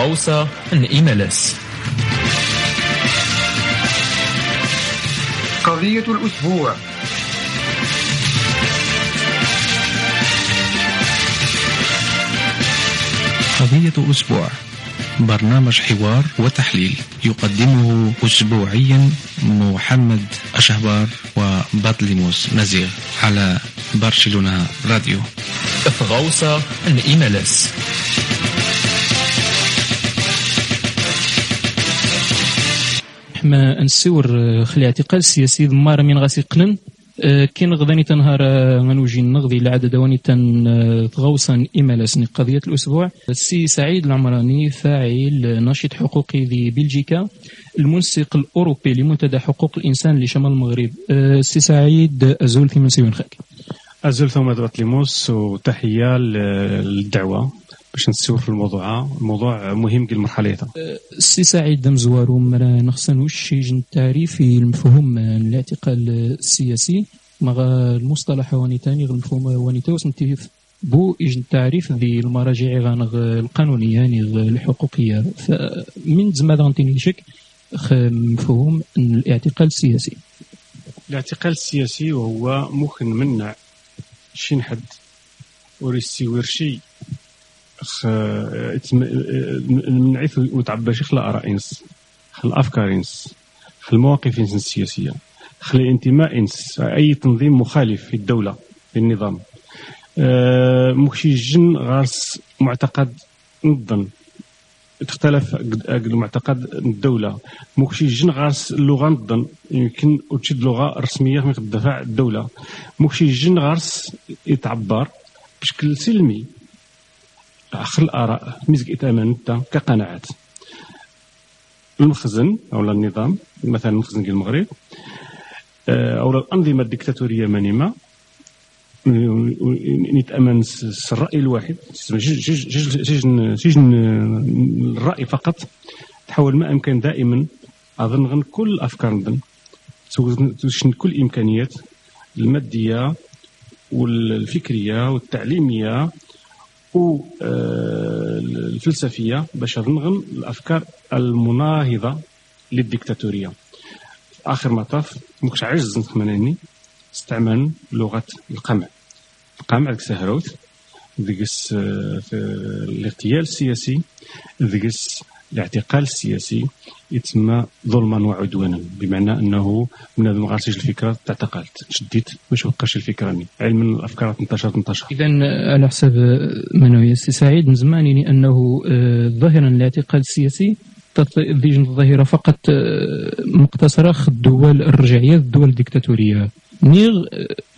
غوصة إيميلس قضية الأسبوع. قضية أسبوع. برنامج حوار وتحليل يقدمه أسبوعيا محمد أشهبار وبطليموس نزير على برشلونة راديو. غوصة إيميلس ما نسور خلي اعتقال السياسي ضمار من غاسي قلن. آه، كين غداني تنهار آه، غنوجي نغضي العدد دواني تن آه، تغوصا إمالسني قضية الأسبوع. السي سعيد العمراني فاعل ناشط حقوقي ذي بلجيكا المنسق الأوروبي لمنتدى حقوق الإنسان لشمال المغرب. السي سعيد أزول في منسيون خاك أزول ثم ليموس وتحية للدعوة. باش نسول في الموضوع الموضوع مهم المرحلة السي سعيد مزوارو مرا نخصن وش التعريف المفهوم الاعتقال السياسي. مع المصطلح واني تاني المفهوم واني توس بو إجن تعريف ذي المراجع غانغ القانونية يعني الحقوقية. فمن زمان غنتيني شك مفهوم الاعتقال السياسي. الاعتقال السياسي وهو ممكن منع شي حد وريسي ورشي نعيث وتعبى شيخ الآراء إنس. خل الأفكار إنس. خل المواقف إنس السياسية خل الانتماء إنس. أي تنظيم مخالف في الدولة في النظام. أه مكشي جن غارس معتقد نظن. تختلف المعتقد الدولة. مكشي جن غارس اللغة نظن. يمكن وتشد لغة رسمية من الدفاع الدولة. مكشي جن غارس يتعبر بشكل سلمي. عقل الآراء مزق إتامان كقناعات. المخزن أو النظام مثلا المخزن ديال المغرب آه، أو الأنظمة الدكتاتورية مانيما نتأمن الرأي الواحد سجن الرأي فقط. تحول ما أمكن دائما أظن غن كل الأفكار نظن. توشن كل الإمكانيات المادية والفكرية والتعليمية. آه، باش نغم الأفكار المناهضة للديكتاتورية. في آخر مطاف مكش عجز نتمناني استعمال لغة القمع. القمع ديك سهروت آه، الاغتيال السياسي ديكس الاعتقال السياسي يتسمى ظلما وعدوانا بمعنى أنه بنادم ما غارسيش الفكرة تعتقلت شديت باش بقاش الفكرة ني علما الأفكار تنتشر تنتشر. اذا على حسب منوي السي سعيد من زمان انه آه، ظاهرا الاعتقال السياسي فيجن الظاهرة فقط آه، مقتصرة في الدول الرجعية الدول الديكتاتوريه نيغ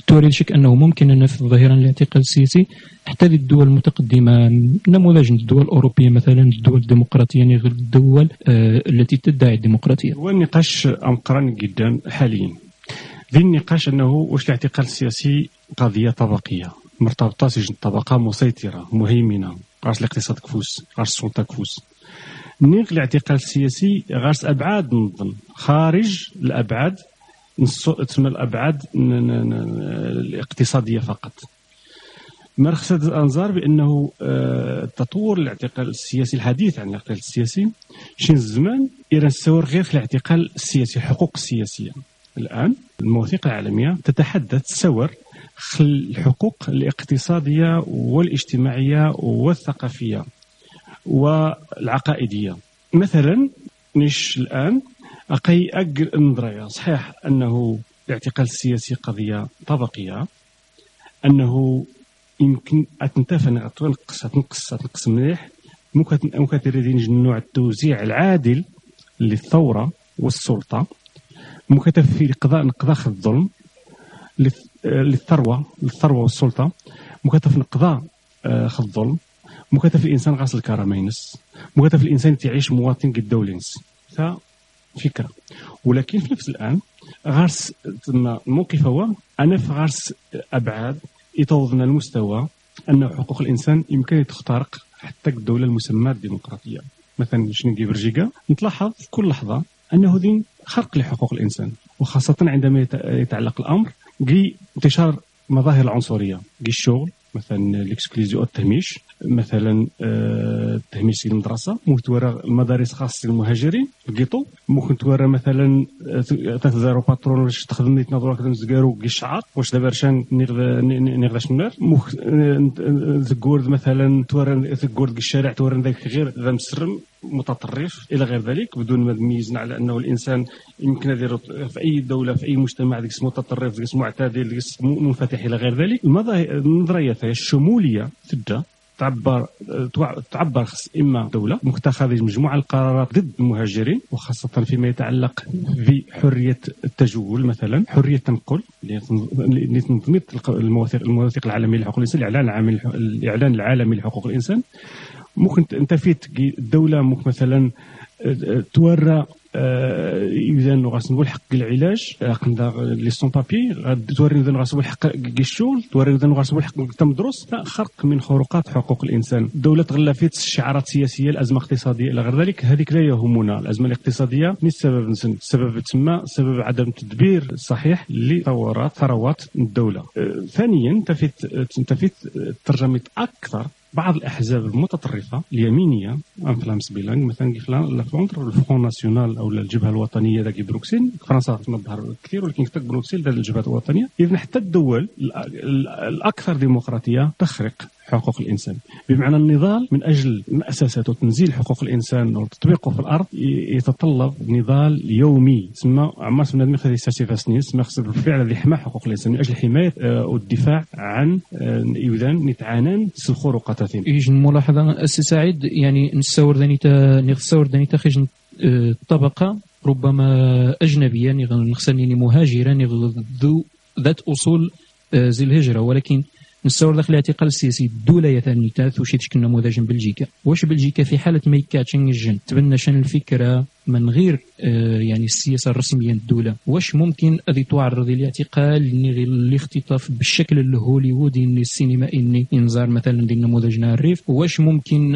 آه، توريد شك أنه ممكن أن في ظاهرا الاعتقال السياسي حتى للدول المتقدمة نموذج الدول الأوروبية مثلا الدول الديمقراطية يعني غير الدول آه التي تدعي الديمقراطية. هو النقاش امقران جدا حاليا. ذي النقاش أنه واش الاعتقال السياسي قضية طبقية مرتبطة سجن طبقه مسيطرة مهيمنة غارس الاقتصاد كفوس غارس السلطة كفوس نيغ الاعتقال السياسي غارس أبعاد نظن خارج الأبعاد تسمى الأبعاد الاقتصادية فقط. مرخصة الأنظار بأنه آه، تطور الاعتقال السياسي الحديث عن الاعتقال السياسي شين الزمان يرسور غير في الاعتقال السياسي الحقوق السياسية الآن المواثيق العالمية تتحدث سور الحقوق الاقتصادية والاجتماعية والثقافية والعقائدية. مثلا نش الآن أقي أقل نظرية صحيح أنه الاعتقال السياسي قضية طبقية أنه يمكن أتنتفن تنقص تنقص تنقص مليح. ممكن تريدين نوع التوزيع العادل للثورة والسلطة. مكتف في قضاء نقضاء الظلم للثروة للثروة والسلطة. مكتف نقضاء آه، الظلم. مكتف الإنسان غاس الكرامينس. مكتف الإنسان تعيش مواطن قد دولينس. فكرة. ولكن في نفس الآن غارس الموقف هو أنا في غارس أبعاد يتوضنا المستوى أن حقوق الإنسان يمكن تخترق حتى الدولة المسماة الديمقراطية. مثلا شنو بلجيكا؟ نتلاحظ في كل لحظة أنه دين خرق لحقوق الإنسان وخاصة عندما يتعلق الأمر انتشار مظاهر العنصرية الشغل مثلا الاكسكليزيو التهميش. مثلا آه، تهميش المدرسة ممكن تورى المدارس خاصة للمهاجرين الكيطو ممكن تورى مثلا آه، تزارو باترون واش تخدم نيت نظرة كذا نزكارو كي واش دابا رشان نغدا شنار ممكن تقول مثلا تورى تقول الشارع تورى ذاك غير ذا مسرم متطرف إلى غير ذلك بدون ما تميزنا على أنه الإنسان يمكن يدير في أي دولة في أي مجتمع ذاك متطرف ذاك معتدل ذاك منفتح إلى غير ذلك. النظريات الشمولية تبدأ تعبر تعبر إما دولة متخذ مجموعة القرارات ضد المهاجرين وخاصة فيما يتعلق بحرية التجول مثلا حرية التنقل تنظمت المواثيق المواثيق العالمية لحقوق الإنسان الاعلان العالمي الإعلان العالمي لحقوق الإنسان. ممكن أنت فيت الدولة ممكن مثلا آه، تورى إذا غاسنبو الحق العلاج لي سون بابي توري إذا غاسنبو الحق الشغل توري إذا غاسنبو الحق التمدرس. خرق من خروقات حقوق الإنسان. الدولة تغلفت شعارات سياسية الأزمة اقتصاديه إلى غير ذلك. هذيك لا يهمنا. الأزمة الاقتصادية من السبب السبب تسمى سبب عدم تدبير صحيح لثورات ثروات الدولة. ثانيا انت فيت ترجمة أكثر بعض الأحزاب المتطرفة اليمينية انفلامس بيلانغ مثلا كيف لافلوندر الفرون ناسيونال أو الجبهة الوطنية ذاك بروكسيل فرنسا تظهر كثير ولكن كتب بروكسيل ذات الجبهة الوطنية. اذا حتى الدول الأكثر ديمقراطية تخرق. حقوق الإنسان. بمعنى النضال من أجل مؤسسات وتنزيل حقوق الإنسان وتطبيقه في الأرض يتطلب نضال يومي. تسمى عمر سمنا هذه خصها سنين تسمى بالفعل الذي حمى حقوق الإنسان من أجل حماية آه، والدفاع عن آه، إذن نتعانان سلخور قطتين يجي ملاحظه السي سعيد يعني نستور ذاني نستور ذاني تخرج آه، طبقة ربما أجنبية يعني نخسني مهاجرا ذو ذات أصول زي الهجرة. ولكن نستورد داخل الاعتقال السياسي الدولة يثاني تاث وشي تشكل نموذج بلجيكا. واش بلجيكا في حالة ما يكاتشن الجن تبنى شان الفكرة؟ من غير آه، يعني السياسة الرسمية للدوله واش ممكن أذي تعرض لاعتقال الاختطاف بالشكل الهوليوودي السينمائي إني انزار مثلا ديال نموذجنا الريف؟ واش ممكن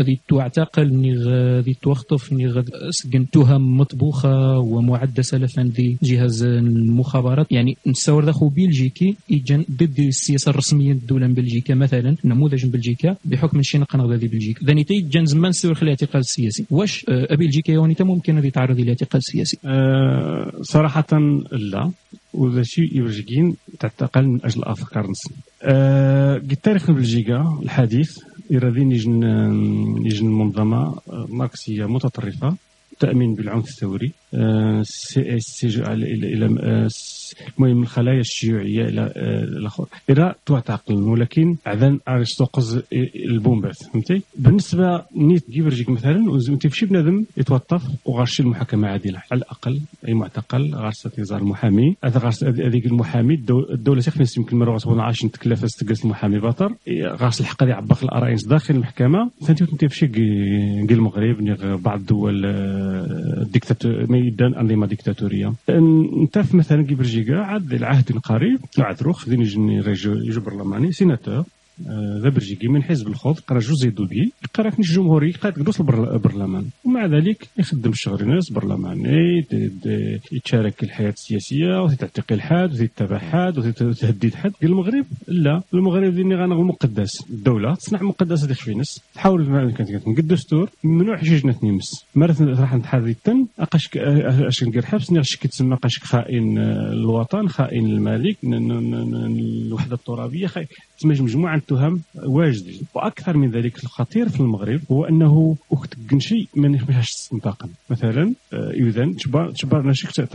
أذي آه، تعتقل إني غادي توخطف إني سكن تهم مطبوخة ومعده سلفا دي جهاز المخابرات؟ يعني نتصور ذا بلجيكي يجن ضد السياسة الرسمية للدوله بلجيكا مثلا نموذج بلجيكا بحكم نقنغ ذي بلجيكا. ذاني تي جان زمان سيور الاعتقال السياسي. واش آه، بلجيكا يوني ممكن أن يتعرض إلى اعتقال سياسي؟ أه صراحة لا. وذا شيء يبرجيكين تعتقل من أجل أفكار نسن أه تاريخ بلجيكا الحديث يرادين يجن يجن منظمة ماركسية متطرفة تأمين بالعنف الثوري. أه المهم الخلايا الشيوعية إلى الآخر إلى تعتقل ولكن عدن ارستوقز البومبات فهمتي؟ بالنسبة نيت جيفرجيك مثلا أنت في شي بنادم يتوظف وغارشي المحاكمة عادلة. على الأقل أي معتقل غارس تيزار المحامي هذيك المحامي الدولة تخنس يمكن مرة غصبون عايش تكلف تجلس المحامي باطر غارس الحق اللي يعبق الارائنس داخل المحكمة. ثاني انت في شي المغرب بعض الدول الديكتاتور ما يدان أنظمة ديكتاتورية. أنت مثلا جيفرجيك بلجيكا عاد العهد القريب عذرو خذين يجي برلماني سيناتور. ذا بلجيكي من حزب الخوض قرأ جوزي دوبي قرأ كنش جمهوري قرأ تقدوس البرلمان. ومع ذلك يخدم الشغل ناس برلماني يتشارك الحياة السياسية وتعتقل حد وتتبع حد وتهدد حد في المغرب لا. المغرب ديني غنغ مقدس الدولة تصنع مقدس هذيك في ناس تحاول كانت نقد دستور ممنوع حجاجنا نمس مرات راح نتحري التن أقاش اش ندير حبس نغش تسمى قاش خائن الوطن خائن الملك الوحدة الترابية تسمى مجموعه التهم واجد وأكثر من ذلك الخطير في المغرب هو أنه اكتكن شيء ما نخميهاش استنطاقا مثلا اذا تشبر تشبر ناشك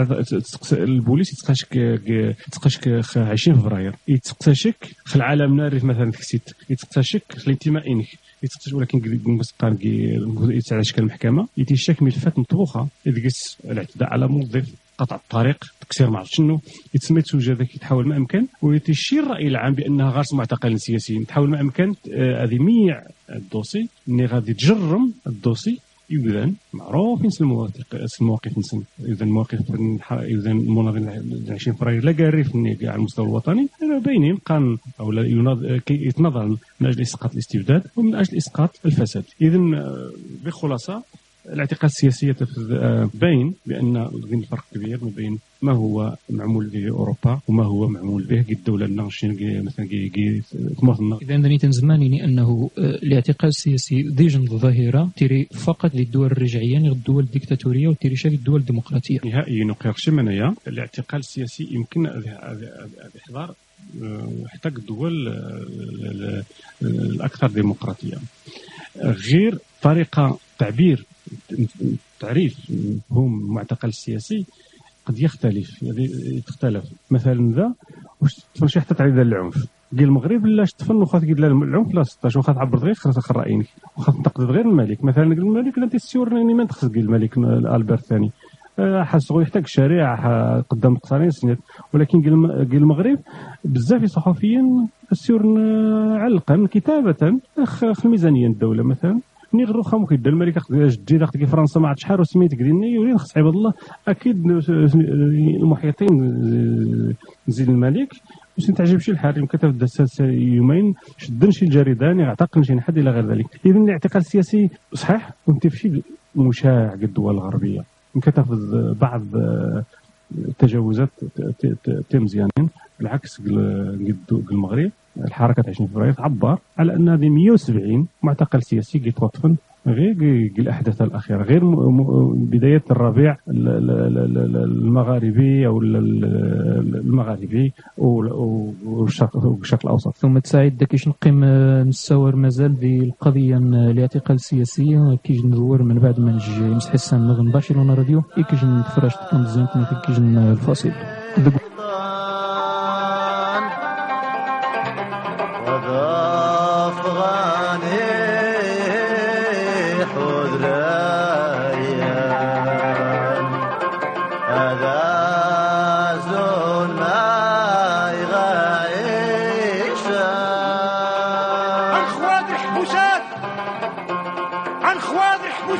البوليس يتقاشك يتقاشك 20 فبراير. يتقاشك خل العالم نارف مثلا كسيت يتقاشك الانتماء انك ولكن مسقان يتعلى شكل المحكمة. يتيشاك ملفات مطبوخة. يدقس الاعتداء على موظف. قطع الطريق تكسير ما عرفت شنو يتسمى توجه ذاك يتحول ما أمكن ويتشير الرأي العام بأنها غارس معتقلين سياسيين تحاول ما أمكن آه، هذه ميع الدوسي اني غادي تجرم الدوسي اذا معروف المواقف المواقف نسن المواقف اذا المناضلين 20 فبراير لا قاري على المستوى الوطني. باينين قان أو يتنظر من أجل إسقاط الاستبداد ومن أجل إسقاط الفساد. اذا آه، بخلاصة الاعتقال السياسي آه، باين بأن كاين فرق كبير ما بين ما هو معمول به أوروبا وما هو معمول به الدولة لنا مثلا تموثنا اذا نيتن زماني انه آه، الاعتقال السياسي ديجن ظاهره تيري فقط للدول الرجعية للدول الديكتاتورية وتيري شاف الدول الديمقراطية. نهائيا نقير منايا الاعتقال السياسي يمكن احضار حتى الدول الأكثر ديمقراطية. غير طريقة تعبير تعريف مفهوم المعتقل السياسي قد يختلف يعني تختلف مثلا ذا واش تفن حتى تعريف العنف؟ ديال المغرب لا تفن واخا تقول لا العنف لا 16 واخا تعبر غير خاصك رايك واخا تنتقد غير الملك. مثلا الملك لا تسيور يعني ما تخص الملك آلبرت الثاني آه، حاسو يحتاج الشريعه قدام قصرين سنين ولكن قال المغرب بزاف صحفيين السيور علقا كتابة في الميزانية الدولة مثلا. ني غير واخا ممكن الملك جديد اخذ فرنسا ما عرفت شحال وسميتك ديالني يولي خص عباد الله أكيد المحيطين زين الملك. باش ما تعجبش الحال يمكن تبدا يومين شدن شي الجريدان اعتقل شي حد إلى غير ذلك. اذا الاعتقال السياسي صحيح في شي مشاع الدول الغربية. يمكن تاخذ بعض التجاوزات تم مزيانين بالعكس المغرب. الحركة 20 فبراير تعبر على أن هذه 170 معتقل سياسي كيتوطفن غير الأحداث الأخيرة غير بداية الربيع المغاربي أو المغاربي والشرق الأوسط. ثم تساعد كيش نقيم نستور مازال في القضية الاعتقال السياسي كيش ندور من بعد ما نجي مسح حسان نغم برشلونه راديو كيش نتفرج مزيان كيش الفاصل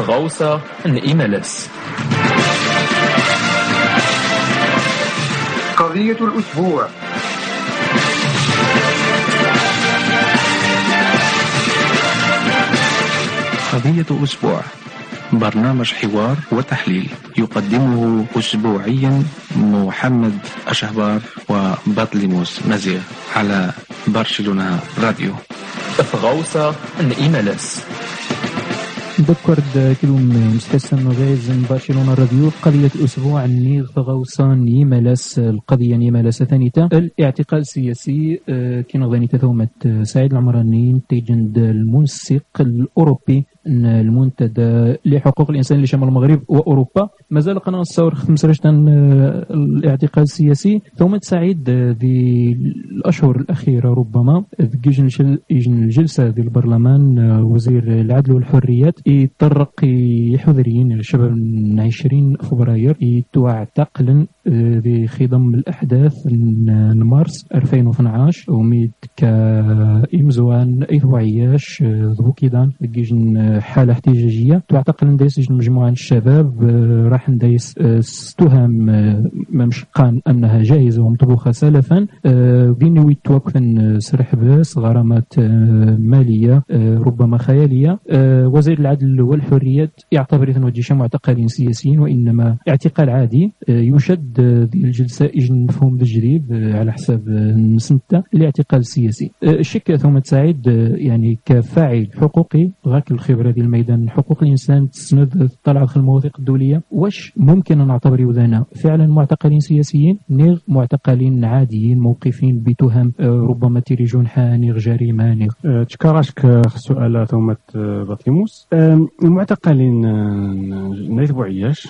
Browser إيميلس قضية الأسبوع. قضية أسبوع. برنامج حوار وتحليل. يقدمه أسبوعيا محمد أشهبار وبطليموس نزير على برشلونة راديو. غوصة إيميلس ذكرت كلهم مستسن غيز برشلونة راديو قضية الأسبوع نيغ غوصان يملس القضية يملس ثانيتا الاعتقال السياسي آه، كي نغضاني تثومت سعيد العمراني تيجند المنسق الأوروبي أن المنتدى لحقوق الإنسان لشمال المغرب وأوروبا. مازال قناة الثور خمس الاعتقال السياسي. ثم سعيد ذي الأشهر الأخيرة ربما يجن الجلسة ديال البرلمان وزير العدل والحريات يطرق يحذرين شباب 20 فبراير. يتعتقل بخضم الأحداث مارس 2012 وميد كإمزوان إيثو عياش ذو كيدان. حالة احتجاجية. تعتقل نديس مجموعة من الشباب راح نديس استهم ممشقان أنها جاهزة ومطبوخة سلفا. بين ويتوقفن سرح باس غرامات مالية ربما خيالية. وزير العدل والحريات يعتبر ثنوجيش معتقلين سياسيين وإنما اعتقال عادي. يشد الجلسة إجن مفهوم بالجديد على حساب نسنتا الاعتقال السياسي الشك ثم تساعد يعني كفاعل حقوقي غاك الخبرة ديال الميدان. حقوق الإنسان تسند طلع المواثيق الدولية. واش ممكن نعتبر وذانا فعلا معتقلين سياسيين نيغ معتقلين عاديين موقفين بتهم ربما تيريجون حانيغ جريمة نيغ تكراشك سؤال ثم بطيموس. المعتقلين نايث بوعياش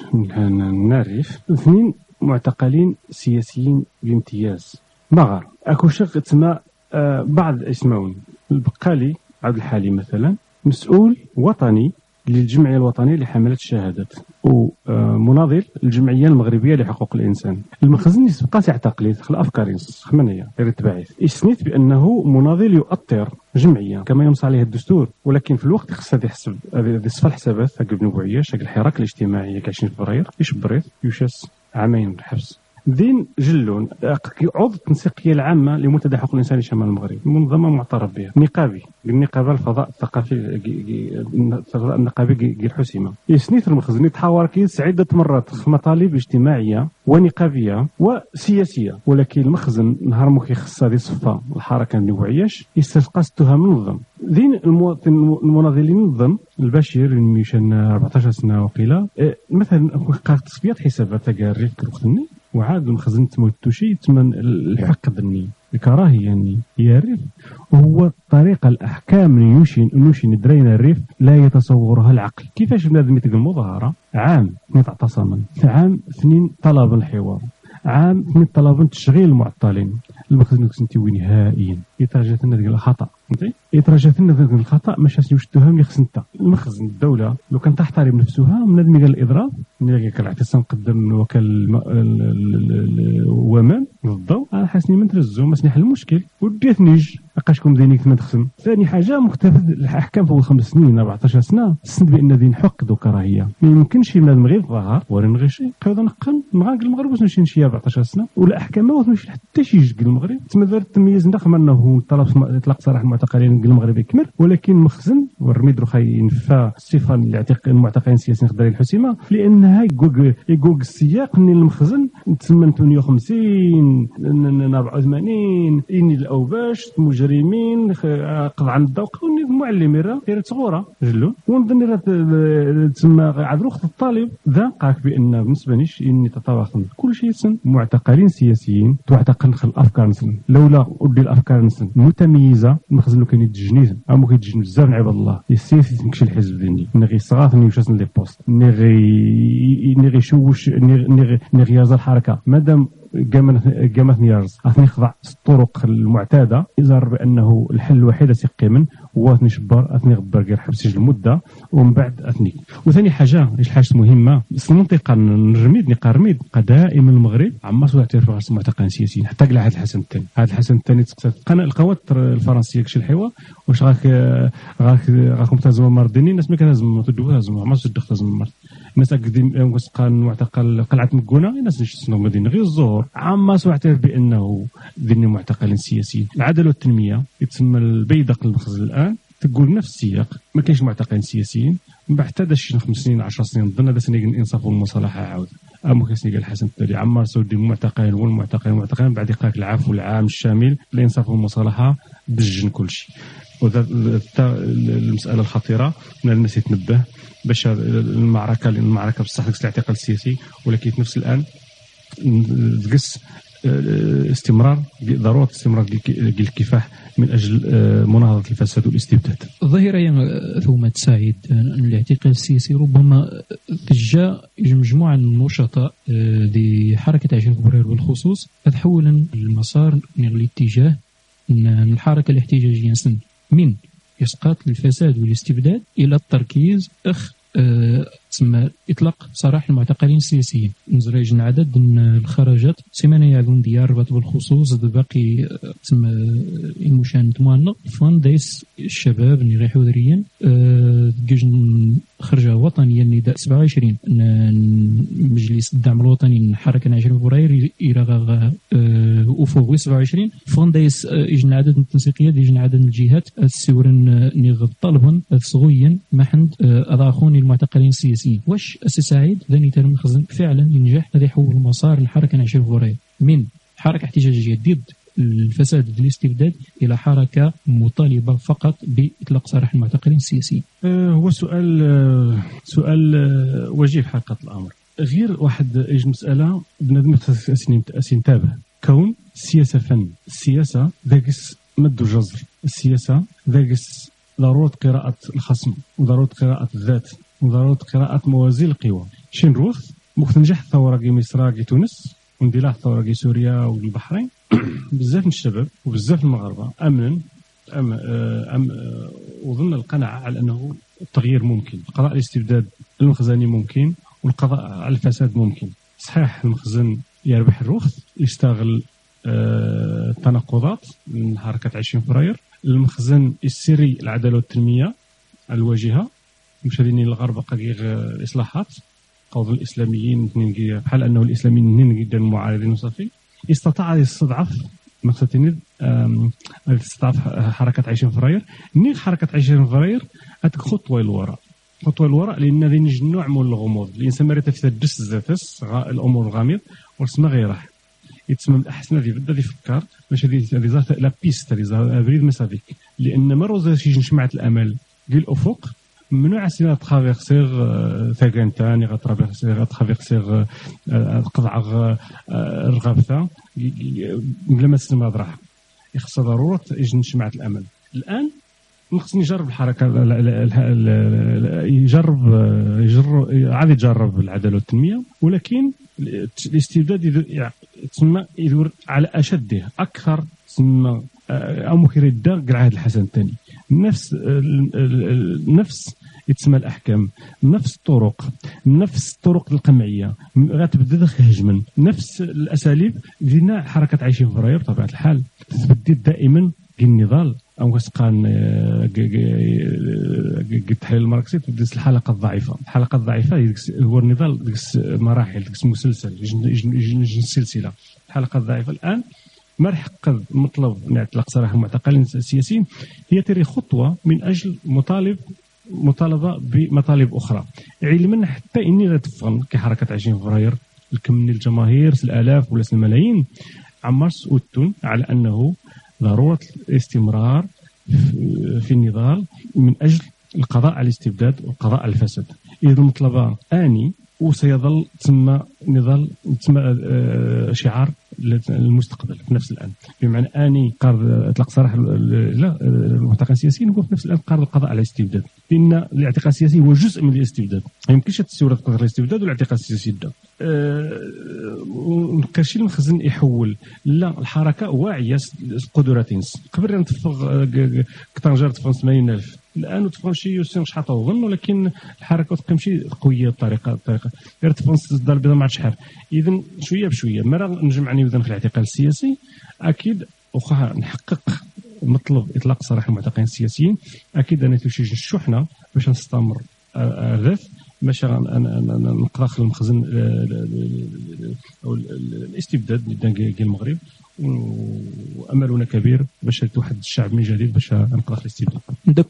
نعرف. اثنين معتقلين سياسيين بامتياز. مغار أكو شق تسمى آه، بعض اسمون البقالي عبد الحالي مثلا. مسؤول وطني للجمعية الوطنية لحملة الشهادات ومناضل الجمعية المغربية لحقوق الإنسان. المخزن سبقات يعتقل خل أفكار خمنية غير التبعيث استنيت بأنه مناضل يؤطر جمعية؟ كما ينص عليه الدستور ولكن في الوقت خص هذه حسب هذه صفة الحسابات هكا ابن بوعياش الحراك الاجتماعي 20 فبراير يش بريت يوشاس عامين الحبس دين جلون عضو التنسيقيه العامة لمنتدى حقوق الإنسان لشمال المغرب. منظمة معترف بها. نقابي. النقابة الفضاء الثقافي الفضاء النقابي الحسيمة. يسنيت المخزن تحاور كيس عده مرات في مطالب اجتماعية ونقابية وسياسية. ولكن المخزن نهار مو كيخص هذه الصفة الحركة النوعياش يستسقى التهم منظم المواطن المناضلين النظم البشير ميشان 14 سنة وقيلة. إيه، مثلا تصفيات حسابات كاع الريف وعاد المخزن تموتوشي تمن الحق ذني الكراهية يعني يعرف وهو طريقة الأحكام نيوشين نوشين درينا الريف لا يتصورها العقل. كيفاش بنادم يتقل المظاهرة عام اثنين اعتصاما. عام اثنين طلب الحوار. عام اثنين طلب تشغيل المعطلين. المخزن كنتي نهائيا. يترجى لنا الخطأ. فهمتي؟ يترجى لنا الخطأ مش واش التهم اللي خص انت المخزن الدولة لو كان تحترم نفسها من قال الإضراب ملي الاعتصام قدام وكال الومام أنا حاسني ما نترزو ما نحل المشكل. وديت نيج لقاشكم دينيك ما تخسم ثاني حاجة مختلفه الأحكام فوق خمس سنين 14 سنة سند بأن دين حق كراهيه ما يمكنش بنادم غير ظهر ولا نغي شي قيض نقل نغاق المغرب واش نمشي نشي 14 سنة. والأحكام ما نمشي حتى شي جيك المغرب. تما دار التمييز إنه طلب اطلاق سراح المعتقلين المغرب يكمل ولكن مخزن والرميد رخا ينفى الصفه المعتقلين السياسيين خضري الحسيمة لأنها يقوق السياق ان المخزن. تسمى 58 84 إني الاوباش مجرمين قض عن الذوق معلم راه صغوره جلو. ونظن راه تسمى عاد رخص الطالب. ذا قاك بأن بالنسبة ليش إني تتواصل كل شيء سن معتقلين سياسيين تعتقل الأفكار نسن لولا ودي الأفكار نسن متميزة المخزن كان يتجنيز أو ممكن يتجنيز بزاف من عباد الله السياسي تمشي الحزب ديني نغي صغار نيوشاس لي بوست. نغي نغي شوش نغي نغي الحركة. مادام قامت نيارز اثني خضع الطرق المعتادة يظهر بأنه الحل الوحيد سيقي من هو اثني شبار اثني غبر غير حبس المدة ومن بعد اثني وثاني حاجة إيش حاجة مهمة المنطقة نرميد نقا رميد دائما المغرب عما سوى راسهم معتقلين سياسيين حتى قلع هذا الحسن الثاني. هذا الحسن الثاني القوات الفرنسية كشي الحوا واش غاك غاك غاكم تهزموا مرديني الناس ما كتهزموا تدو هزموا ما تدخل تهزموا الناس قديم قال معتقل قلعة مكونة الناس شنو مدينة. غير الزهور عما سمعتر بأنه ذني معتقلين سياسيين. العدالة والتنمية يتسمى البيدق المخزن. الان تقول نفس السياق ما كاينش معتقلين سياسيين. من بعد حتى شي خمس سنين 10 سنين ظن هذا سنه الانصاف والمصالحة عاود. أما كيسني قال الحسن التالي عمار سودي المعتقلين والمعتقلين والمعتقلين بعد يقاك العفو العام الشامل الانصاف والمصالحة دجن كل شيء. وذا المسألة الخطيرة من الناس يتنبه باش المعركة المعركة بصح الاعتقال السياسي ولكن في نفس الآن تقص استمرار ضرورة استمرار الكفاح من أجل آه، مناهضة الفساد والاستبداد. ظاهرة ثومة سعيد الاعتقال السياسي ربما تجا مجموعة من النشطاء دي حركة 20 فبراير بالخصوص تحول المسار الاتجاه من الحركة الاحتجاجية من إسقاط الفساد والاستبداد إلى التركيز أخ تسمى إطلاق سراح المعتقلين السياسيين. نزريج عدد من الخرجات. سيمانية يعلون ديار ربط بالخصوص باقي تسمى المشان تموانا فان دايس الشباب اللي غير حذريا أه خرجة وطنية النداء 27 مجلس الدعم الوطني حركة 20 فبراير إلى أفوغ 27 فان دايس يجن عدد من التنسيقيات يجن عدد من الجهات السورن نغ طلبا صغويا محند أضاخوني المعتقلين السياسيين. واش أسي سعيد ذاني ترم خزن فعلا ينجح هذا يحول المسار الحركة 20 فبراير من حركة احتجاجية ضد الفساد والاستبداد إلى حركة مطالبة فقط بإطلاق سراح المعتقلين السياسيين. أه هو سؤال أه سؤال أه وجيه في حقيقه الأمر. غير واحد ايج مسألة بنادم ينتبه كون السياسة فن السياسة ذاكس مد وجزر السياسة ذاكس ضرورة قراءة الخصم وضروره قراءة الذات. وضروره قراءة موازين القوى. شين روث ممكن تنجح الثوره كي مصر كي تونس وندير الثوره كي سوريا والبحرين. بزاف من الشباب وبزاف من المغاربة امنا أم أم وظن القناعة على أنه التغيير ممكن. قضاء الاستبداد المخزني ممكن والقضاء على الفساد ممكن. صحيح المخزن يربح الرخص يستغل التناقضات من حركة 20 فبراير. المخزن السري العدالة والتنمية الواجهة. مشاهدين الغرب قضية الإصلاحات قوض الإسلاميين بحال أنه الإسلاميين جدا معارضين وصافي استطاع يستضعف مثلا استضعف حركة 20 فبراير ني حركة 20 فبراير هاتك خطوة للوراء خطوة للوراء لأن ذي نوع من الغموض الإنسان ما في الدس ذاتس الأمور الغامض ورسما غير راح يتسمى الأحسن هذه بدا يفكر باش هذه لا بيست هذه مسافيك لأن مرة شي نشمعت الأمل قيل الأفق ممنوع سينا ترافيرسيغ ثاكانتان غترافيرسيغ ترافيرسيغ قضع الغابثة بلا ما تسلم راح يخص ضرورة يجي نشمعة الأمل. الآن خصني يجرب الحركة يجرب يجرب عاد يجرب العدالة والتنمية ولكن الاستبداد تسمى يدور على أشده أكثر تسمى أو ممكن يدار العهد الحسن الثاني. نفس نفس يتسمى الأحكام. نفس الطرق نفس الطرق القمعية. غتبدا هجما نفس الأساليب دينا حركة عايشين في بطبيعة الحال. تبدل دائما النضال أو كان التحليل الماركسي تبدا الحلقة الضعيفة. الحلقة الضعيفة هو النضال المسلسل يجي السلسله الحلقة الضعيفة الآن ما حقق مطلب اطلاق سراح المعتقلين السياسيين هي تري خطوة من أجل مطالب مطالبة بمطالب أخرى. علما حتى إني غتفهم كحركة 20 فبراير الكم من الجماهير الآلاف ولا الملايين. عمر سؤتون على أنه ضرورة الاستمرار في النضال من أجل القضاء على الاستبداد والقضاء على الفساد. اذا المطلبة آني وسيظل تسمى نضال تسمى آه، شعار للمستقبل في نفس الآن. بمعنى أني قرض إطلاق سراح لا المعتقل السياسي نقول في نفس الآن قرض القضاء على الاستبداد لأن الاعتقال السياسي هو جزء من الاستبداد. ما يمكنش تستورد قدر الاستبداد والاعتقال السياسي يبدأ. أه كرشي المخزن يحول. لا الحركة واعية القدرات قبل أن تفرغ كتنجر تفرغ 80000 الآن شي يوسين شحال تظن ولكن الحركة تمشي قوية بطريقه بطريقة. غير تفهم الدار البيضاء ما عرفتش شحال اذا شوية بشوية. مرة نجمعني في الاعتقال السياسي. أكيد واخا نحقق مطلب إطلاق سراح المعتقلين السياسيين. أكيد أنا توشي الشحنه باش نستمر. الرث باش نقرا المخزن أو الاستبداد ديال المغرب. وأملنا كبير باش توحد الشعب من جديد باش نقرا الاستبداد.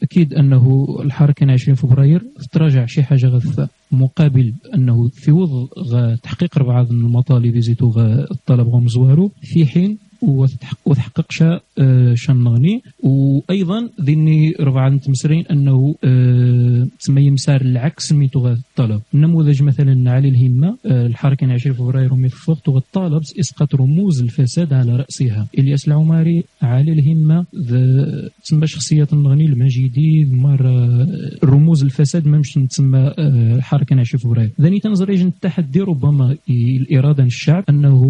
أكيد أنه الحركة 20 فبراير تراجع شي حاجة غث مقابل أنه في وضع تحقيق بعض المطالب يزيدوا الطلب غمزوارو في حين وتحقق شا آه، شان وأيضا ذني ربعة نتمسرين أنه آه، تسمى يمسار العكس ميتو غا الطلب النموذج مثلا على الهمة آه، الحركة 20 فبراير وميتفوق تغ الطالب إسقاط رموز الفساد على رأسها. إلياس العماري على الهمة تسمى شخصية النغني المجيدي مره رموز الفساد ما مش تسمى آه، الحركه 20 فبراير. ذاني تنظريج التحدي ربما الاراده الشعب أنه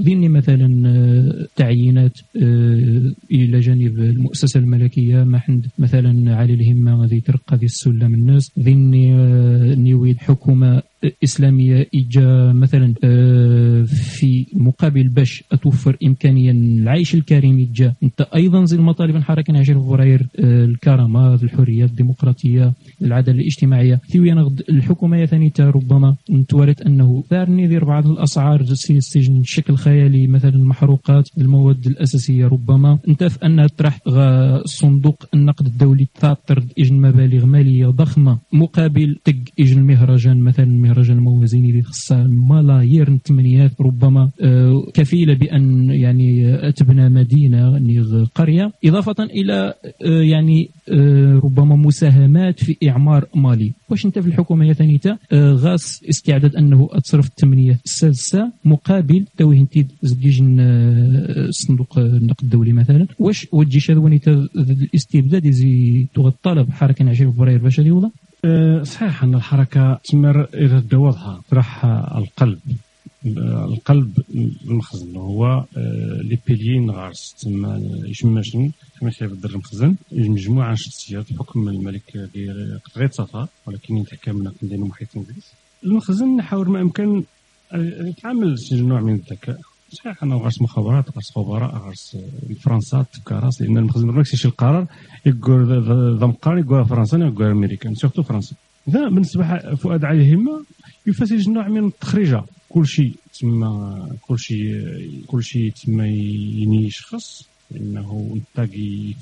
ذني مثلا آه، تعيينات آه، إلى جانب المؤسسة الملكية ما عند مثلا علي الهمة غادي يترقى ذي السلم الناس. ذني آه، نيويد حكومة إسلامية إجا مثلا آه، في مقابل باش أتوفر امكانيه العيش الكريم يجا أنت أيضا زي المطالب الحركة 20 فبراير آه، الكرامة الحريات الديمقراطية العدالة الاجتماعية. ثويا نغد الحكومة ثاني ربما. نتوارد أنه دارني يدير بعض الأسعار السجن بشكل خيالي مثلا المحروقات. المواد الأساسية. ربما أنت في انها تطرح صندوق النقد الدولي تاطر إجن مبالغ مالية ضخمة مقابل تق إجن المهرجان مثلا مهرجان الموازين اللي خصها ملايير الثمانيات ربما آه، كفيلة بأن يعني تبنى مدينة غ- قرية. إضافة إلى آه، يعني آه، ربما مساهمات في إعمار مالي. واش أنت في الحكومة يا ثانيتا؟ غاس استعداد أنه أتصرف الثمانية السادسة مقابل توي انت زديجن صندوق النقد الدولي مثلا واش وتجي شادواني الاستبداد يزي الطلب حركه 20 فبراير باش ولا أه، صحيح أن الحركة تمر إلى واضحه تروح القلب. القلب المخزن هو أه، لي بيليين غارس تسمى يشماشن كما كيف الدر المخزن مجموعه من الشخصيات بحكم الملك غير صفا ولكن يتحكم ندير محيط المخزن نحاول ما إمكن أه، يتعامل نوع من الذكاء. صحيح أنه غارس مخابرات غارس خبراء غارس فرنسا تفكاراس لأن المخزن ما يكسيش القرار يقول ذا مقارن يقول فرنسا يقول أمريكان سورتو فرنسا اذا بالنسبة فؤاد علي همه يفسر نوع من التخريجه كل شيء تما كل شيء كل شيء تما يني شخص إنه انت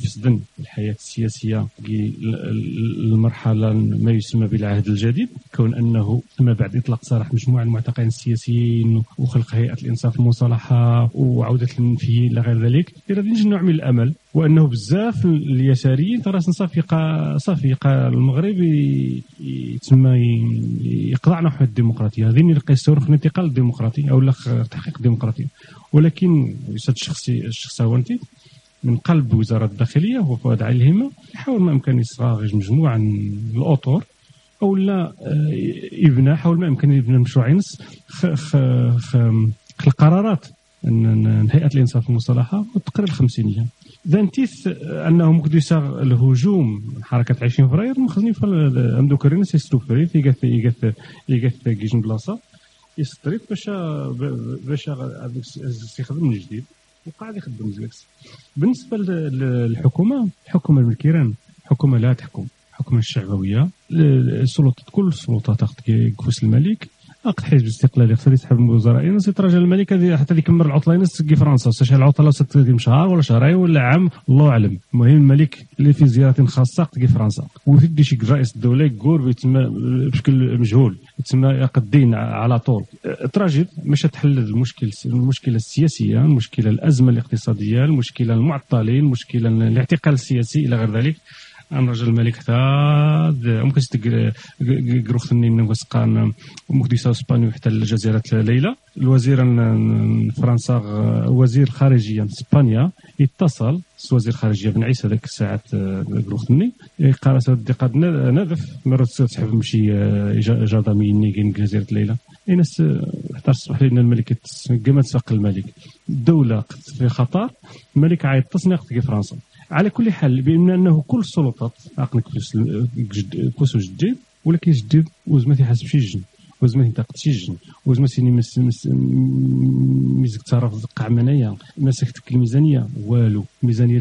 يفسدن الحياة السياسية المرحلة ما يسمى بالعهد الجديد. كون أنه ما بعد إطلاق سراح مجموعة المعتقلين السياسيين وخلق هيئة الإنصاف المصالحة وعودة المنفيين إلى غير ذلك يجي نوع من الأمل وأنه بزاف اليساريين ترى صافي صافي المغرب ي- ي- تسمى ي- يقضع نحو الديمقراطية. اللي يستور في الانتقال الديمقراطي أو تحقيق الديمقراطيه ولكن يسد الشخصي الشخص هو من قلب وزارة الداخلية هو فؤاد علي الهمه يحاول ما إمكن يصاغ مجموعة من الأطر أو لا آه، يبنى حاول ما إمكن يبنى مشروعين القرارات هيئة الإنصاف المصالحه والتقرير الخمسينيه إذا نتيث أنه ممكن يساغ الهجوم من حركة 20 فبراير مخزنين في امدو كرينا سيستو فريت يقث يقث يقث كيجن بلاصة يستريت باش باش يستخدم من جديد. وقاعد يخدم زيكس بالنسبة لل- للحكومة الحكومة بالكيران حكومة لا تحكم حكومة الشعبوية. السلطات كل السلطات تاخذ كفوس الملك. اقد حزب الاستقلال يقدر يسحب من الوزراء. ينس يتراجع الملك حتى يكمل العطله ينس تجي فرنسا. واش العطلة ستديم شهر ولا شهرين ولا عام الله أعلم. المهم الملك اللي في زيارة خاصة تجي فرنسا. ويدي شي رئيس الدولة يقول يتسمى بشكل مجهول يتسمى يقدين على طول. تراجل مش تحل المشكل المشكلة السياسية المشكلة الأزمة الاقتصادية المشكلة المعطلين المشكلة الاعتقال السياسي إلى غير ذلك. ان رجل الملك حتى ممكن ثنين وسقان ممكن يساو إسبانيا حتى الجزيرة ليلى. الوزير فرنسا وزير خارجية من إسبانيا اتصل وزير خارجية بن عيسى ذاك الساعة قروخ ثني قال سودي قد نذف. مرة تسحب مشي آه، جا- جادامي نيجين جزيرة ليلى. الناس حتى تصبح لنا الملك يتس- كما تساق الملك. الدولة في خطر الملك عايد تصنيق في فرنسا. على كل حال بما أنه كل السلطات عقلك فلوس جديد ولكن جديد وزما تيحاسب شي جن. وزما تنتقد شي جن وزما سيني مس مس ميزك تصرف زقع منايا. مسكتك الميزانية والو. الميزانيه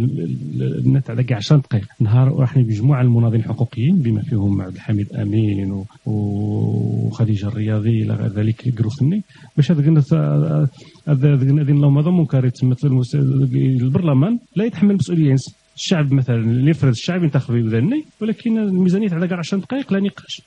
النت على كاع 10 دقائق نهار راح بمجموعه المناضلين الحقوقيين بما فيهم عبد الحميد أمين وخديجة الرياضي إلى غير ذلك قروثني باش هذا قلنا هذا اللهم منكر يتمثل المس- البرلمان لا يتحمل مسؤوليه الشعب مثلا اللي يفرض الشعب ينتخب بذني ولكن الميزانية على كاع 10 دقائق لا نقاش.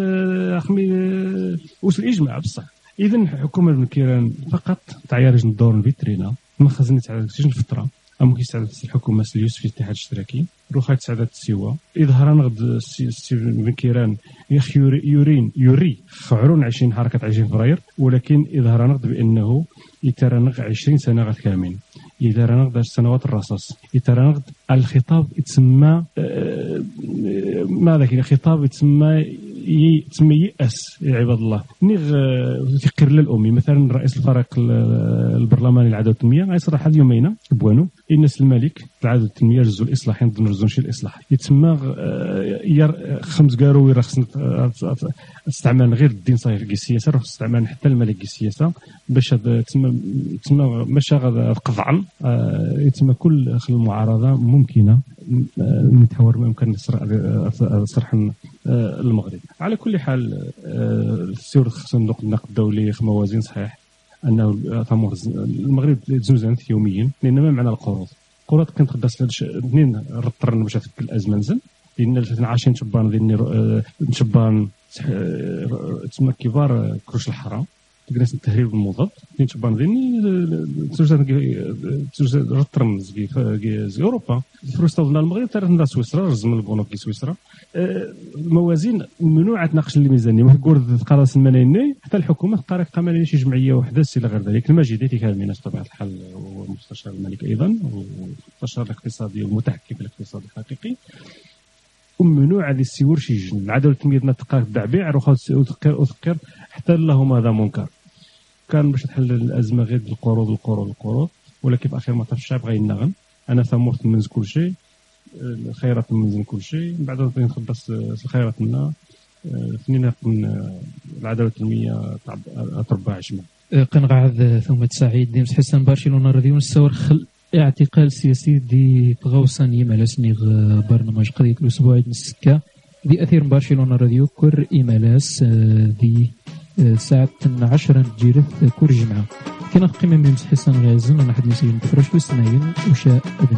آه، وصل الإجماع بصح. اذا الحكومة بن كيران فقط تعيرج الدور الفيترينا. المخزن يتعدد في الفترة أم كيستعدد الحكومة اليوسف في الاتحاد الاشتراكي. روخا يتساعدت السوا إظهارا غد ستيفن بن كيران يورين يوري خعرون 20 حركة 20 فبراير ولكن إظهارا غد بأنه يترنغ 20 سنة غد كامل يترنغ سنوات الرصاص. يترنغ الخطاب يتسمى ماذا كاين خطاب يتسمى تسمى يأس عباد الله. نيغ تقر للأمي مثلا رئيس الفريق البرلماني العدد التنمية غيصرح اليومين بوانو. الناس الملك العدد التنمية رزو الإصلاح ينظن رزو شي الإصلاح. يتسمى آه، خمس قارو ويرا خصنا استعمال غير الدين صحيح في السياسة روح استعمال حتى الملك السياسة باش تسمى تسمى ماشي قطعا آه، يتسمى كل المعارضة ممكنة نتحور ما يمكن صرح المغرب. على كل حال السيور صندوق النقد الدولي موازين صحيح. انه المغرب تزوزنت يوميا لأن ما معنى القروض؟ القروض كانت خداس اثنين رطرنا باش الأزمة نزل؟ لأن عايشين شبان ذي شبان تسمى كبار كروش الحرام. تقناس التهريب المضاد كاين تبان ذيني تزوج رترمز في اوروبا فلوس تظن المغرب ندا سويسرا رزم البنوك في سويسرا الموازين ممنوع تناقش الميزانيه ما تقول تقراص الملايين حتى الحكومة تقارك قمالين شي جمعيه وحده إلى غير ذلك المجيدي من بطبيعه الحال هو مستشار الملك أيضا والمستشار الاقتصادي والمتحكم في الاقتصاد الحقيقي وممنوع هذه السيور شي جن. العداله تميدنا تقارك دعبيع وثقر حتى اللهم هذا منكر. كان باش تحل الازمه غير بالقروض القروض القروض ولكن في آخر مطاف الشعب غينغن أنا ثمرت منز كل شيء. الخيرات من كل شيء. من بعد نخلص الخيرات منا. ثنين من العداله التنمية تربع عشمه قنقعد ثم سعيد ديمس حسن برشلونه راديو نستور خل اعتقال سياسي دي غوصان يمالاس نيغ برنامج قضية الأسبوع من السكة دي أثير برشلونة راديو كر إيمالاس دي ساعة عشرة جيرث كور جمعة. كنا قيمة من حسن غازن أنا حد نسيين تفرش وسناين وشاء ابن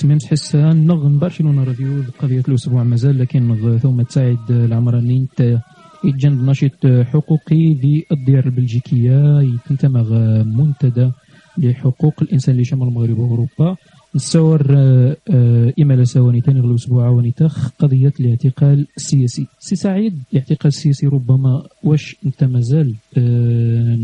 دور يسمى تحس نغ برشلونة راديو قضية الأسبوع مازال لكن ثم تساعد العمراني يتجند نشيط حقوقي للديار البلجيكية يتنتمغ منتدى لحقوق الإنسان لشمال المغرب وأوروبا. نتصور آه، آه، سواني تاني الأسبوع ونتخ قضية الاعتقال السياسي. سي سعيد الاعتقال السياسي ربما واش أنت مازال آه،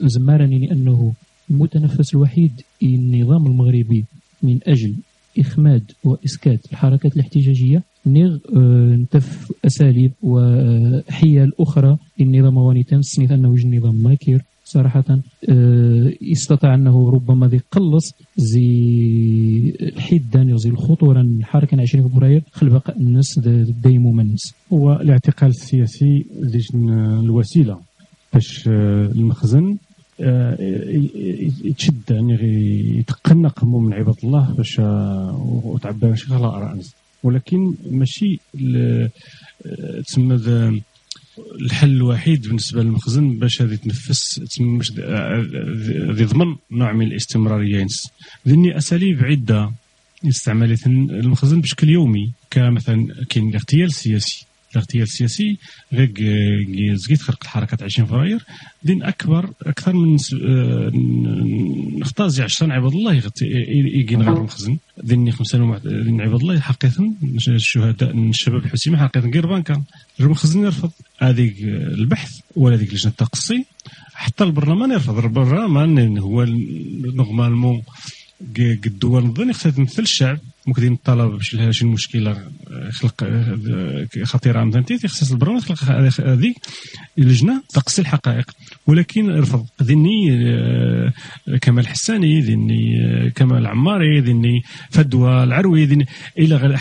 زمارني أنه المتنفس الوحيد النظام المغربي من أجل إخماد وإسكات الحركات الاحتجاجية نغ آه، نتف أساليب وحيل أخرى للنظام وانيتان سنيت أنه النظام ماكير. صراحة آه، استطاع أنه ربما ذي قلص زي الحدة زي الخطورة الحركة 20 فبراير خل بقاء الناس دايمو الناس. هو الاعتقال السياسي الوسيلة باش آه، المخزن يتشد يعني يتقنق من عباد الله باش وتعبى ماشي غير الاراء ولكن ماشي تسمى الحل الوحيد بالنسبة للمخزن باش هذه تنفس تسمى باش يضمن نوع من الاستمراريه ينس. ذني اساليب عده يستعمل المخزن بشكل يومي كمثلا كاين الاغتيال السياسي. الاغتيال السياسي غير زكيت خرق الحركات 20 فبراير. دين أكبر أكثر من نختازي 10 عباد الله يجين غير المخزن دين خمسة دين عباد الله حقيقة الشهداء الشباب الحسيمة حقيقة. غير بانكا المخزن يرفض. هذيك البحث ولا هذيك لجنة التقصي حتى البرلمان يرفض. البرلمان هو نورمالمون الدول نظن يختار تمثل الشعب. ممكن الطلبه باش شي مشكلة آه، خلق آه، خطيرة مثلا تخصص البرنامج خلق هذه اللجنه تقصي الحقائق ولكن رفض ذني آه، كمال حساني ذني كمال عماري ذني فدوى العروي ذني إلى غير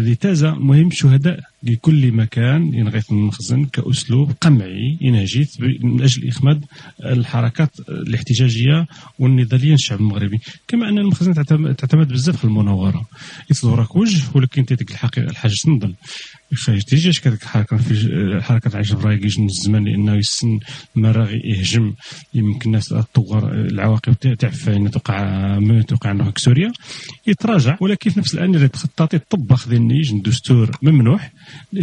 ذي تازا المهم شهداء. لكل مكان ينغيث المخزن كأسلوب قمعي ينهجيث من أجل إخماد الحركات الاحتجاجية والنضالية للشعب المغربي. كما أن المخزن تعتمد بزاف في المناورة. يصدرك وجه ولكن تيديك الحاجة تنضل. خارج تيجيش كذلك الحركه في حركة عيش براي يجي الزمان لأنه يسن راغي يهجم يمكن الناس تطور العواقب تاع فين توقع توقع عندنا في سوريا يتراجع. ولكن في نفس الأن يتخطط يطبخ ذي النيج دستور ممنوح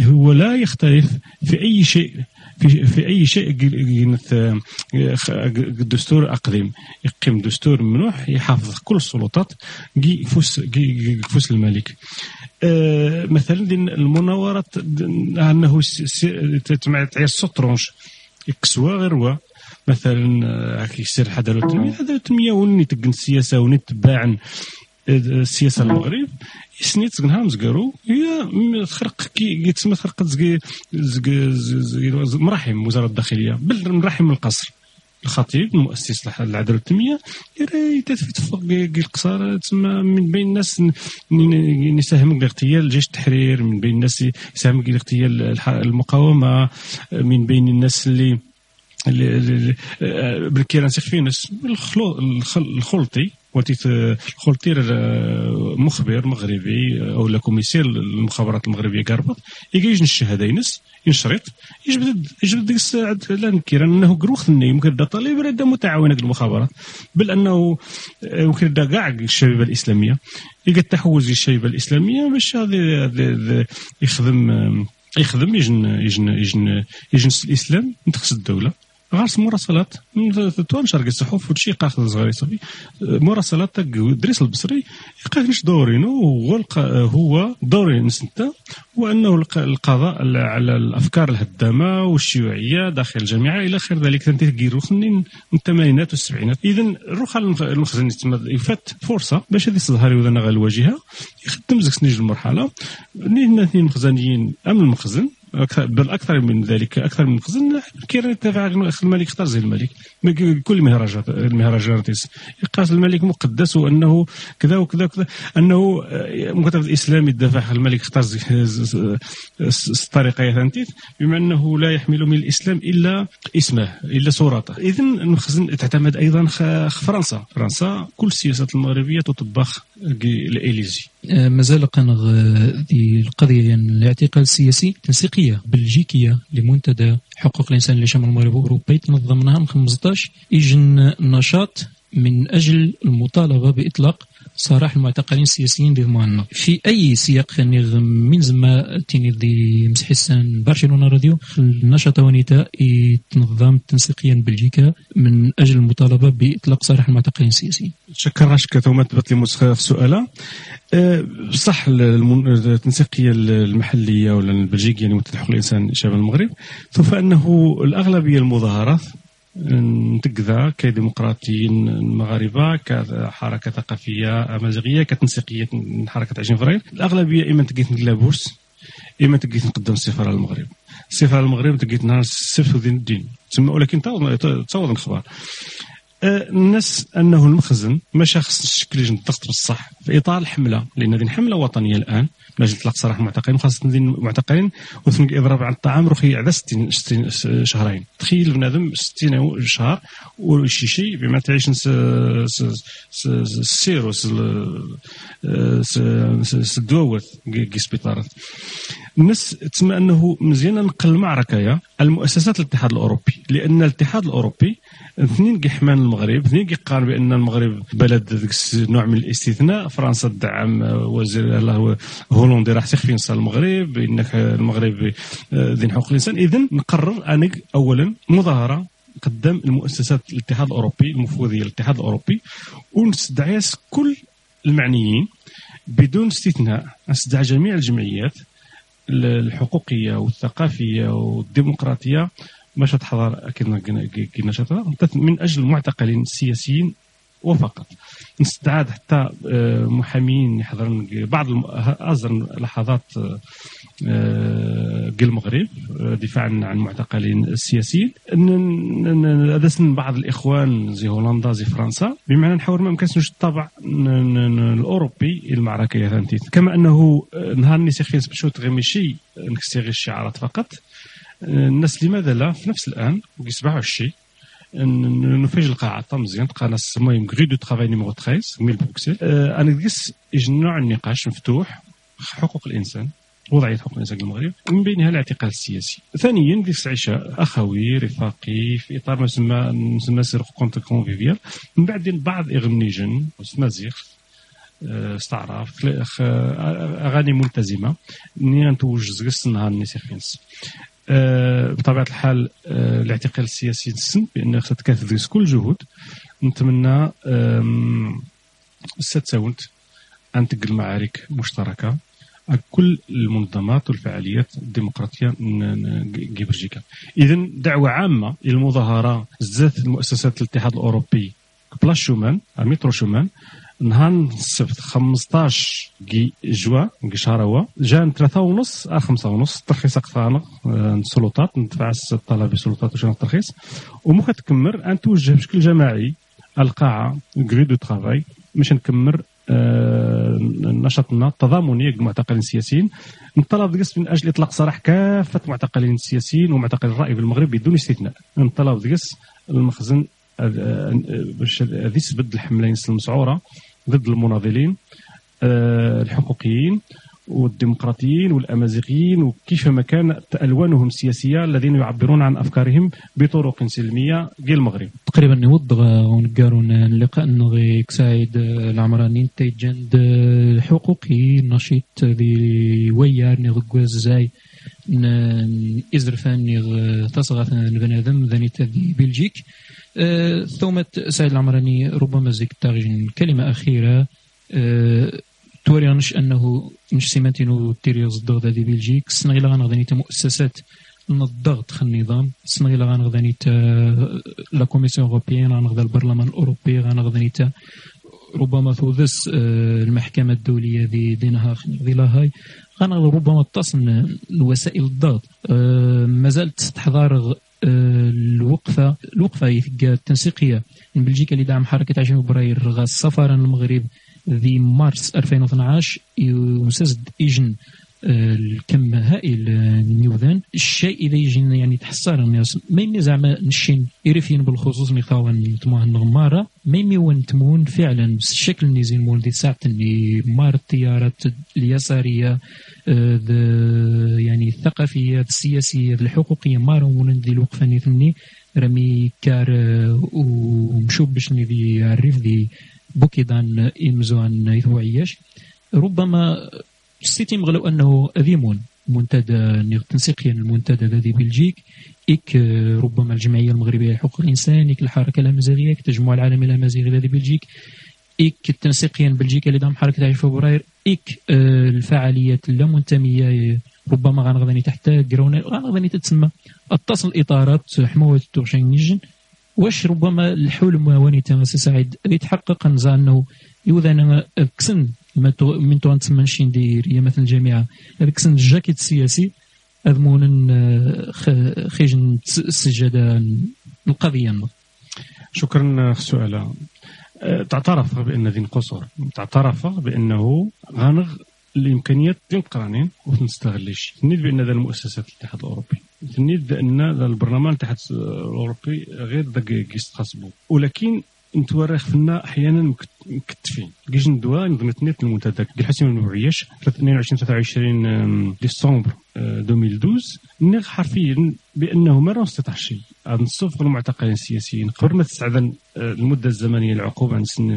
هو لا يختلف في أي شيء في في أي شيء الدستور أقدم. يقيم دستور ممنوح يحافظ كل السلطات يفوس يفوس الملك. آه، مثلا المناورات أنه تعير السطرونج يكسوا غير هو. مثلا آه، كيصير الحضاره التنميه الحضاره التنميه وني تقن السياسة وني تباعن آه، السياسة المغرب. سنيت زقنها مزقرو هي خرق كي تسمى خرقت زقي مراحم وزارة الداخلية بل مراحم القصر. الخطيب المؤسس العدالة التنمية تفق القصار تسمى من بين الناس يساهم اغتيال جيش التحرير من بين الناس يساهم اغتيال المقاومة من بين الناس اللي بالكيران سيخ فينس الخلطي. وتيت الخلطير مخبر مغربي أو لا كوميسير المخابرات المغربية قربط يجي الشهادة ينس ينشرط يجبد يجبد ديك الساعة لا نكير أنه قروخ يمكن دا طالب دا متعاون المخابرات. بل أنه يمكن دا كاع الشبيبه الإسلامية. يلقى التحوز للشبيبه الإسلامية باش هذا يخدم يخدم يجن يجن يجن يجن الإسلام. ينتخس الدولة. غارس مراسلات تنشر الصحف وشي قاخذ صغير صافي. مراسلات تاع دريس البصري. يقاش دورينو هو هو دوري نسنتا. وانه القضاء على الأفكار الهدامة والشيوعية داخل الجامعة. إلى خير ذلك تنتهي من الثمانينات والسبعينات. اذا روح المخزن يفات فرصة باش هذه الظهر وذا الواجهه يخدم زك سنيج المرحله اثنين مخزنيين امن المخزن. بل أكثر من ذلك أكثر من خزن كيران يتفع الملك اختار زي الملك. كل مهرجانات المهرجانات يقاس الملك مقدس وأنه كذا وكذا وكذا أنه آه، مكتب الإسلام يدافع الملك اختار الطريقة يثنتيت بما أنه لا يحمل من الإسلام إلا اسمه إلا صورته. اذا المخزن تعتمد أيضا فرنسا. فرنسا كل السياسات المغربية تطبخ الاليزي آه، مازال قنغ ذي القضية يعني الاعتقال السياسي تنسيقية بلجيكية لمنتدى حقوق الإنسان لشمال المغرب واوروبي تنظمناها من 15 يجن نشاط من أجل المطالبة بإطلاق سراح المعتقلين السياسيين بضماننا في أي سياق خليني من زما تيني دي مسح حسان برشلونة راديو؟ النشاط ونيتا تنظم تنسيقيا بلجيكا من أجل المطالبة بإطلاق سراح المعتقلين السياسيين. شكرا شكرا. ثم تبت لي في السؤال أه، صح التنسيقية المحلية ولا البلجيكية يعني الإنسان شباب المغرب. سوف أنه الأغلبية المظاهرات نتقذا كديمقراطيين المغاربه كحركة ثقافية أمازيغية كتنسيقية حركة عشرين فبراير الأغلبية إما تلقيت نلابوس إما تلقيت نقدم السفاره للمغرب السفاره للمغرب تلقيت نهار السبت ودين الدين تسمى ولكن تصور الأخبار. الناس أنه المخزن ما خص الشكل الضغط بصح في إطار الحملة لأن هذه حمله وطنية الآن. لاجل اطلاق سراح المعتقلين خاصة المعتقلين وثم اضراب عن الطعام رخي على 60 60 شهرين. تخيل بنادم 60 شهر وشي شيء بما تعيش السيروس الدواوات كي سبيطارات. الناس تسمى أنه مزيان نقل المعركة يا؟ المؤسسات الاتحاد الأوروبي. لأن الاتحاد الأوروبي اثنين كيحمان المغرب اثنين كيقال بأن المغرب بلد نوع من الاستثناء. فرنسا تدعم وزير الله هولندي راح تخفي المغرب إنك المغرب آه، ذي حقوق الإنسان. اذا نقرر أنا اولا مظاهرة قدام المؤسسات الاتحاد الأوروبي المفوضية للاتحاد الأوروبي ونستدعي كل المعنيين بدون استثناء استدعى جميع الجمعيات الحقوقية والثقافية والديمقراطية باش تحضر أكيد نشاطها من أجل المعتقلين السياسيين وفقط. نستعاد حتى آه، محامين يحضرون بعض أزر لحظات آه، آه، آه، دفاعا عن المعتقلين السياسيين ن- ن- ن- هذا سن بعض الإخوان زي هولندا زي فرنسا. بمعنى نحاول ما يمكنش الطابع يا فهمتي. كما أنه آه، نهار نسيخين بشوت غير ماشي نكستيغي الشعارات فقط. الناس لماذا لا؟ في نفس الآن يصبحوا الشيء ن- نفاج القاعة. طا مزيان تلقى ناس المهم غري دو ترافاي نيميرو 13 ميل بروكسل أنا نجلس يجمع النقاش مفتوح حقوق الإنسان. وضعية في المغرب من بينها الاعتقال السياسي. ثانيا نجلس عشاء أخوي رفاقي في إطار ما يسمى نسمى سير كونتر كونفيفيال. من بعد بعض إغنيجن مزيغ آه، استعراف أغاني ملتزمة. ني نتوج زغس نهار نسي خينس. آه، بطبيعة الحال آه، الاعتقال السياسي السن بأن خصها تكاثر كل جهود. نتمنى آم، ستساونت أن تقل معارك مشتركة. كل المنظمات والفعاليات الديمقراطية بلجيكا اذا دعوة عامة إلى المظاهرة بالذات المؤسسات الاتحاد الأوروبي. بلاش شومان مترو شومان نهار السبت 15 كي جوا شهر هو. جا ثلاثة ونص آه خمسة ونص ترخيص قطعنا السلطات ندفع الطلب السلطات وشان الترخيص. ومخا تكمر أن توجه بشكل جماعي القاعة كري دو ترافاي باش نكمر آه، نشاطنا التضامني المعتقلين السياسيين نطلب دقس من أجل إطلاق سراح كافة المعتقلين السياسيين ومعتقلين الرأي في المغرب بدون استثناء. نطلب دقس المخزن آه، باش هذه تبدل الحمله المسعورة ضد المناضلين آه، الحقوقيين والديمقراطيين والأمازيغيين وكيفما كان ألوانهم السياسية الذين يعبرون عن أفكارهم بطرق سلمية في المغرب. تقريبا نوضغ ونقارون اللقاء نغي كسايد العمراني تيجند حقوقي نشيط ذي ويار نغ زاي إزرفان نغ تصغى بنادم ذني تذي بلجيك. آه، ثومة سعيد العمراني ربما زيك تاغجن كلمة أخيرة. آه، توري نش أنه نش سيمانتينو تيريوز الضغط دي بلجيك. سنغي لغا نغذني مؤسسات الضغط خل النظام سنغي لغا نغذني لا كوميسيون اوروبيين غنغذا البرلمان الأوروبي غنغذني ربما ثوذس آه، المحكمة الدولية ذي دينها ذي لاهاي غنغ ربما تصن وسائل الضغط. آه، ما زالت تحضر آه، الوقفة الوقفة التنسيقية. من بلجيكا لدعم حركة 20 فبراير غا السفر المغرب ذي مارس 2012 يسزد إجن آه، الكم هائل آه، من يوذان الشيء إذا يجي يعني تحسر الناس ما يمي زعما نشين يرفين بالخصوص نخاون تموه الغمارة ما يمي ونتمون فعلا الشكل نيزين مول دي ساعة اللي مار التيارات اليسارية آه، يعني الثقافية السياسية الحقوقية. مارون ذي الوقفة نيثني. رمي كار ومشوب باش ذي عرف ذي بوكيدان إمزوان عياش. ربما السيتيم غلو أنه اذيمون منتدى تنسيقيا المنتدى ذي بلجيك. إك ربما الجمعية المغربية لحقوق الإنسان إك الحركة الأمازيغية إك التجمع العالمي الأمازيغي ذي بلجيك. إك تنسيقيا بلجيكا لدعم حركة 20 فبراير. إك آه، الفعاليات اللامنتمية ربما غنغذني تحت غنغذني تتسمى. أتصل إطارات حموة التورشينيجن. واش ربما الحلم ونيتا سعيد يتحقق؟ نزا انه يوذا كسن ما تو- من تو نتسمى نشي ندير هي مثلا الجامعة كسن الجاكيت السياسي اذمون آه، خ- خيجن تس- السجاده القضية. شكرا في السؤال أه، تعترف بأن ذي قصور تعترف بأنه غانغ الإمكانيات القرانين وتنستغلش تنيد بأن ذا المؤسسات الاتحاد الأوروبي. تنيد بأن ذا البرلمان الاتحاد الأوروبي غير ذاك يستخصبوا ولكن نتورخ فينا أحيانا مكت- مكتفين. كيجي ندوا نظمتني المنتدى كي الحسين بن معياش 22 23 أم، ديسمبر أه، 2012 نغ حرفيا بأنه ما راه استطاع شيء المعتقلين السياسيين قبل ما تستعذن أه، المدة الزمنية العقوبة عن سن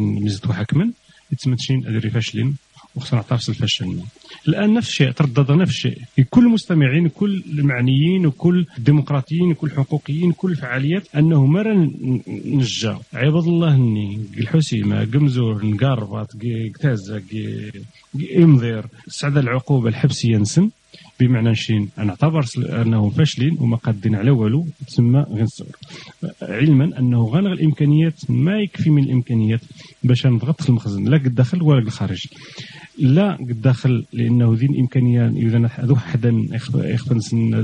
وحكما يتم تشين ادري فاشلين وخصنا نعترف الفشل الآن نفس الشيء تردد نفس الشيء. في كل المستمعين كل المعنيين وكل الديمقراطيين وكل الحقوقيين كل الفعاليات أنه ن- نجا. عباد الله هني الحسيمة قمزور نقربط قتازة إمضير سعد العقوبة الحبسيه نسن بمعنى شين. نعتبر انهم فاشلين وما قادين على والو تسمى الصغر علما أنه غنغ الإمكانيات ما يكفي من الإمكانيات باش نضغط في المخزن لا الداخل ولا الخارج لا الداخل لأنه ذي الإمكانية إذا ذو حدا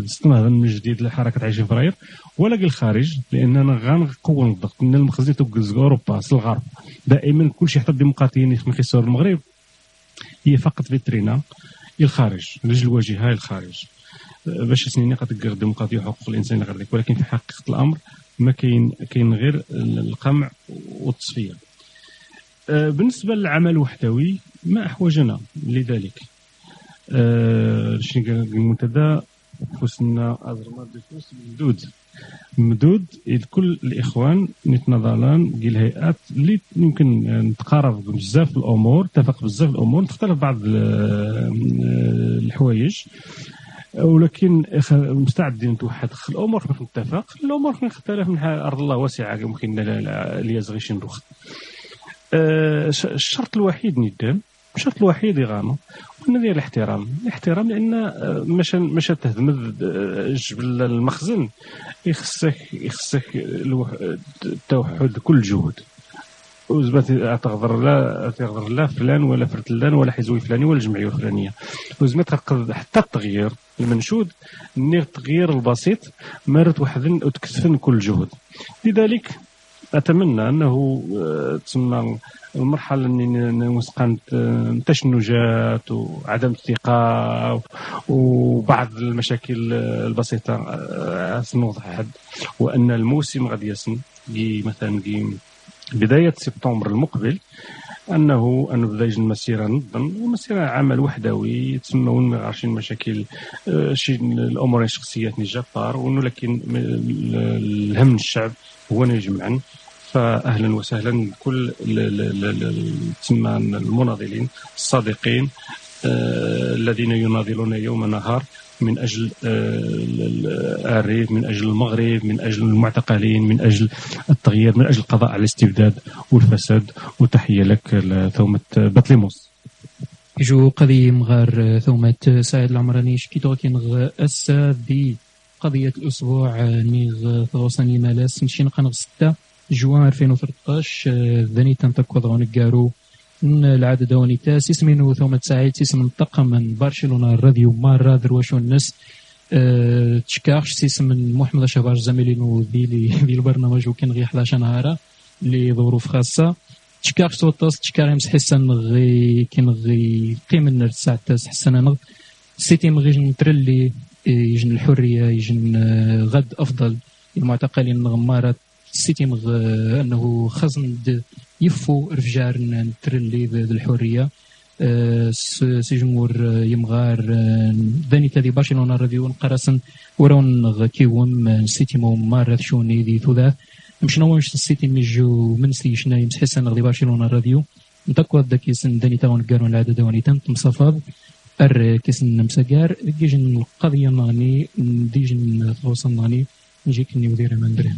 استنهضا من جديد لحركة 20 فبراير ولا الخارج لاننا غنقوى الضغط إن المخزن توكز أوروبا الغرب. دائما كل شيء حتى الديمقراطيين في المغرب هي فقط فيترينا. الخارج رجل واجهه الخارج. باش سنين قد الديمقراطيه وحقوق الإنسان غير ولكن في حقيقة الأمر ما كاين كاين غير القمع والتصفية. أه، بالنسبة للعمل الوحدوي ما أحوجنا لذلك. أه، شنو قال المنتدى؟ فوسنا ازرما فوس ممدود. ممدود كل الإخوان نتناضلان ديال الهيئات اللي يمكن نتقارب بزاف الأمور نتفق بزاف الأمور تختلف بعض الحوايج. ولكن مستعدين نتوحد الأمور كيف نتفق؟ الأمور كيف نختلف؟ من أرض الله واسعة يمكن اللي يزغيش نروخ أه، الشرط الوحيد ندام الشرط الوحيد يغانو قلنا ديال الاحترام. الاحترام لأن أه، مش مش تهدم جبل المخزن. يخصك يخصك التوحد كل جهد. وزبات تغدر لا تغدر لا فلان ولا فرتلان ولا حزوي فلاني ولا الجمعيه الفلانية. وزبات حتى التغيير المنشود نير التغيير البسيط مرت وحدا وتكتفن كل جهد. لذلك أتمنى أنه آه، تسمى المرحلة اللي وسقان التشنجات وعدم الثقة وبعض المشاكل البسيطة آه، سنوضح حد وأن الموسم غادي يسن مثلا بداية سبتمبر المقبل أنه أن بدا يجي المسيرة نظن ومسيره عمل وحدوي تسمى وين ما مشاكل آه، شي الأمور الشخصيات جبار ولكن الهم الشعب هو فاهلا وسهلا كل تسمى المناضلين الصادقين آه، الذين يناضلون يوم نهار من أجل آه، الريف من أجل المغرب من أجل المعتقلين من أجل التغيير من أجل القضاء على الاستبداد والفساد. وتحية لك ثومه بطليموس. جو قضية مغار ثومة سعيد العمراني شكيتو كينغ أسا بقضية الأسبوع نيغ ثوصاني مالاس نشي نقنغ ستة جوان 2013 ذاني تنتقض كارو العدد ونيتا سيسمينو ثومة سعيد سيسم الطاقم من برشلونة الراديو مارا ذرواشو الناس أه تشكاخش سيسم من محمد شبار زميلينو ذي ذي البرنامج وكان غي 11 نهار لظروف خاصة. تشكاخش توطاس تشكاخ يمس حسن غي كان غي النار ساعة حسن نغ. سيتي مغي نترلي يجن الحرية يجن آه، غد أفضل. المعتقلين غمارات سيتيم أنه خزن يفو رفجار نترلي الحرية. سي جمهور يمغار ذاني تادي برشلونة راديو نقرسن ورون كيوم سيتي مو شوني ذي ثلاث مشنا ومش السيتي ميجو من سيشنا يمس حسن غدي برشلونة راديو نتقوى ذاك يسن داني تاون كارون العادة دواني تم ار كيسن مسكار ديجن القضية نغني ديجن توصل نغني نجيك نيودير من درين